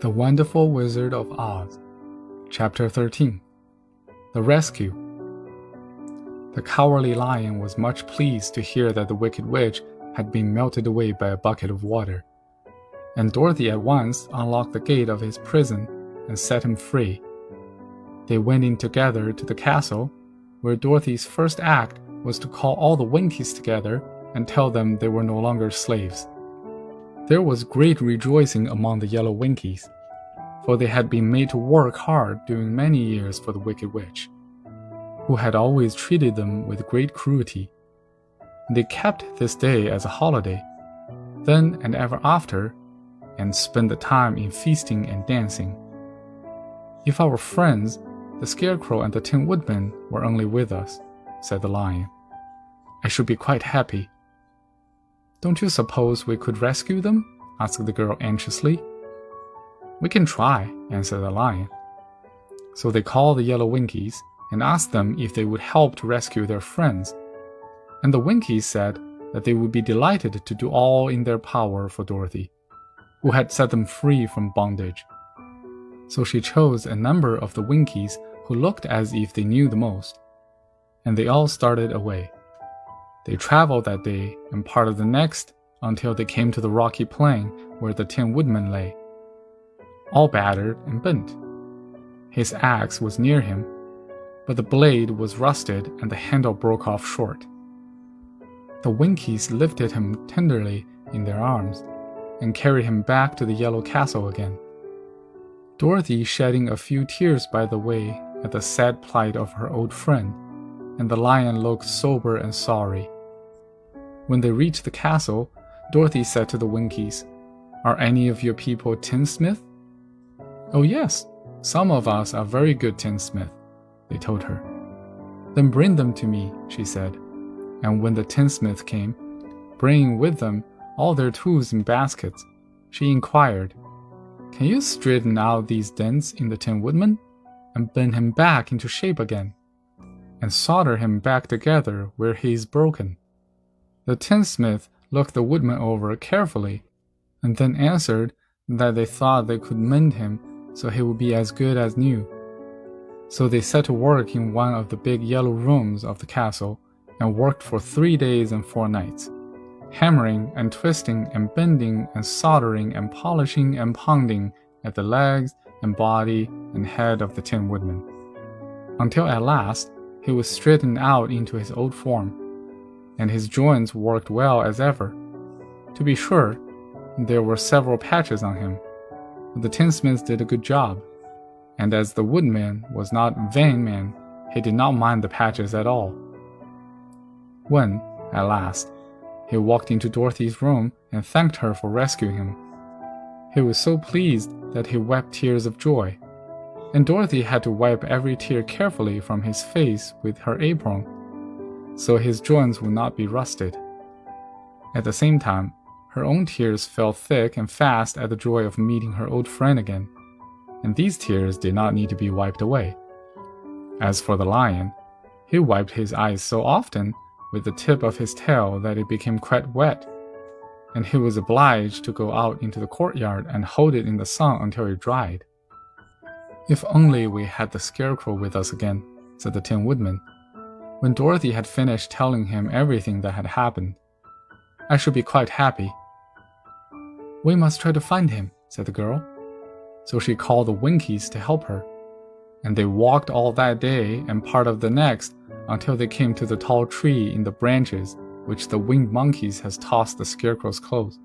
The Wonderful Wizard of Oz, Chapter 13 The Rescue. The Cowardly Lion was much pleased to hear that the Wicked Witch had been melted away by a bucket of water, and Dorothy at once unlocked the gate of his prison and set him free. They went in together to the castle, where Dorothy's first act was to call all the Winkies together and tell them they were no longer slaves. There was great rejoicing among the yellow Winkies, for they had been made to work hard during many years for the Wicked Witch, who had always treated them with great cruelty. They kept this day as a holiday, then and ever after, and spent the time in feasting and dancing. If our friends, the Scarecrow and the Tin Woodman, were only with us, said the Lion, I should be quite happy. Don't you suppose we could rescue them? asked the girl anxiously. We can try, answered the lion. So they called the yellow Winkies and asked them if they would help to rescue their friends. And the Winkies said that they would be delighted to do all in their power for Dorothy, who had set them free from bondage. So she chose a number of the Winkies who looked as if they knew the most, and they all started away. They traveled that day and part of the next until they came to the rocky plain where the Tin Woodman lay, all battered and bent. His axe was near him, but the blade was rusted and the handle broke off short. The Winkies lifted him tenderly in their arms and carried him back to the Yellow Castle again. Dorothy shedding a few tears by the way at the sad plight of her old friend, and the lion looked sober and sorry. When they reached the castle, Dorothy said to the Winkies, Are any of your people tinsmith? Oh, yes, some of us are very good tinsmith, they told her. Then bring them to me, she said. And when the tinsmith came, bringing with them all their tools in baskets, she inquired, Can you straighten out these dents in the Tin Woodman and bend him back into shape again, and solder him back together where he is broken? The tinsmith looked the woodman over carefully, and then answered that they thought they could mend him so he would be as good as new. So they set to work in one of the big yellow rooms of the castle and worked for three days and four nights, hammering and twisting and bending and soldering and polishing and pounding at the legs and body and head of the Tin Woodman, until at last he was straightened out into his old form and his joints worked well as ever. To be sure, there were several patches on him, the tinsmith did a good job, and as the woodman was not vain man, he did not mind the patches at all. When, at last, he walked into Dorothy's room and thanked her for rescuing him, he was so pleased that he wept tears of joy, and Dorothy had to wipe every tear carefully from his face with her apron so his joints would not be rusted. At the same time, her own tears fell thick and fast at the joy of meeting her old friend again, and these tears did not need to be wiped away. As for the lion, he wiped his eyes so often with the tip of his tail that it became quite wet, and he was obliged to go out into the courtyard and hold it in the sun until it dried. If only we had the scarecrow with us again, said the Tin Woodman when Dorothy had finished telling him everything that had happened. I should be quite happy. We must try to find him, said the girl. So she called the Winkies to help her, and they walked all that day and part of the next until they came to the tall tree in the branches which the winged monkeys has tossed the scarecrow's clothes.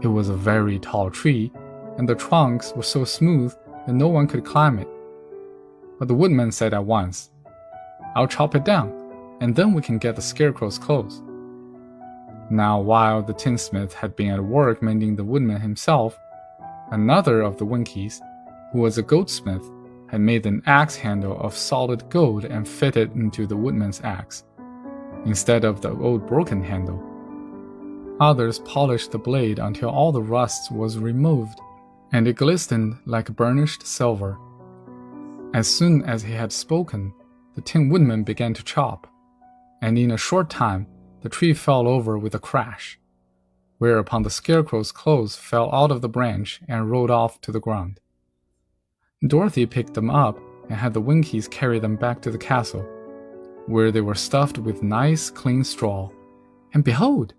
It was a very tall tree, and the trunks were so smooth that no one could climb it. But the woodman said at once, I'll chop it down, and then we can get the scarecrow's clothes. Now, while the tinsmith had been at work mending the woodman himself, another of the Winkies, who was a goldsmith, had made an axe handle of solid gold and fitted it into the woodman's axe, instead of the old broken handle. Others polished the blade until all the rust was removed, and it glistened like burnished silver. As soon as he had spoken, the Tin Woodman began to chop, and in a short time the tree fell over with a crash. whereupon the Scarecrow's clothes fell out of the branch and rolled off to the ground. Dorothy picked them up and had the Winkies carry them back to the castle, where they were stuffed with nice, clean straw. And behold,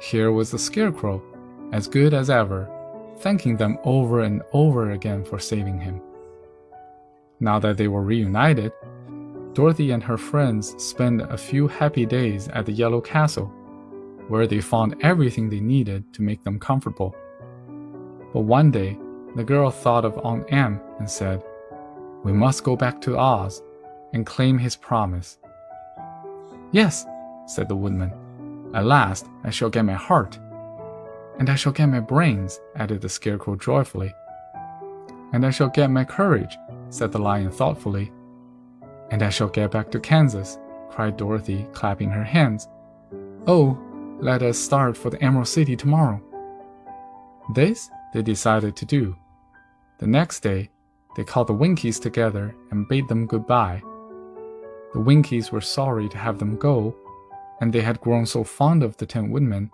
here was the Scarecrow, as good as ever, thanking them over and over again for saving him. Now that they were reunited, Dorothy and her friends spent a few happy days at the Yellow Castle, where they found everything they needed to make them comfortable. But one day, the girl thought of Aunt Em and said, We must go back to Oz and claim his promise. Yes, said the woodman. At last I shall get my heart. And I shall get my brains, added the scarecrow joyfully. And I shall get my courage, said the lion thoughtfully. And I shall get back to Kansas, cried Dorothy, clapping her hands. Oh, let us start for the Emerald City tomorrow. This they decided to do. The next day, they called the Winkies together and bade them goodbye. The Winkies were sorry to have them go, and they had grown so fond of the Tin Woodman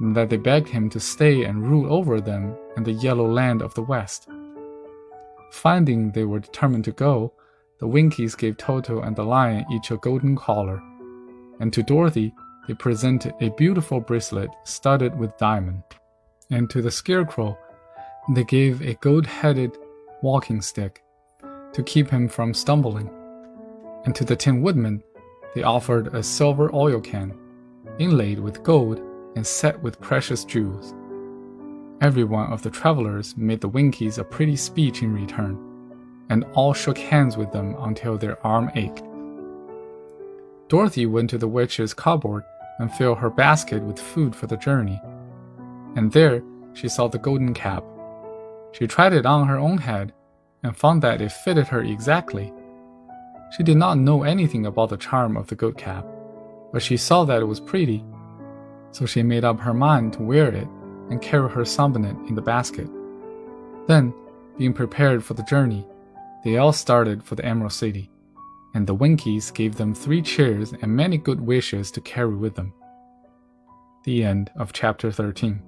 that they begged him to stay and rule over them in the yellow land of the West. Finding they were determined to go, the Winkies gave Toto and the lion each a golden collar, and to Dorothy they presented a beautiful bracelet studded with diamond, and to the Scarecrow they gave a gold headed walking stick to keep him from stumbling, and to the Tin Woodman they offered a silver oil can, inlaid with gold and set with precious jewels. Every one of the travelers made the Winkies a pretty speech in return, and all shook hands with them until their arm ached. Dorothy went to the witch's cupboard and filled her basket with food for the journey, and there she saw the golden cap. She tried it on her own head and found that it fitted her exactly. She did not know anything about the charm of the goat cap, but she saw that it was pretty, so she made up her mind to wear it and carry her sunbonnet in the basket. Then, being prepared for the journey, they all started for the Emerald City, and the Winkies gave them three cheers and many good wishes to carry with them. The end of chapter 13.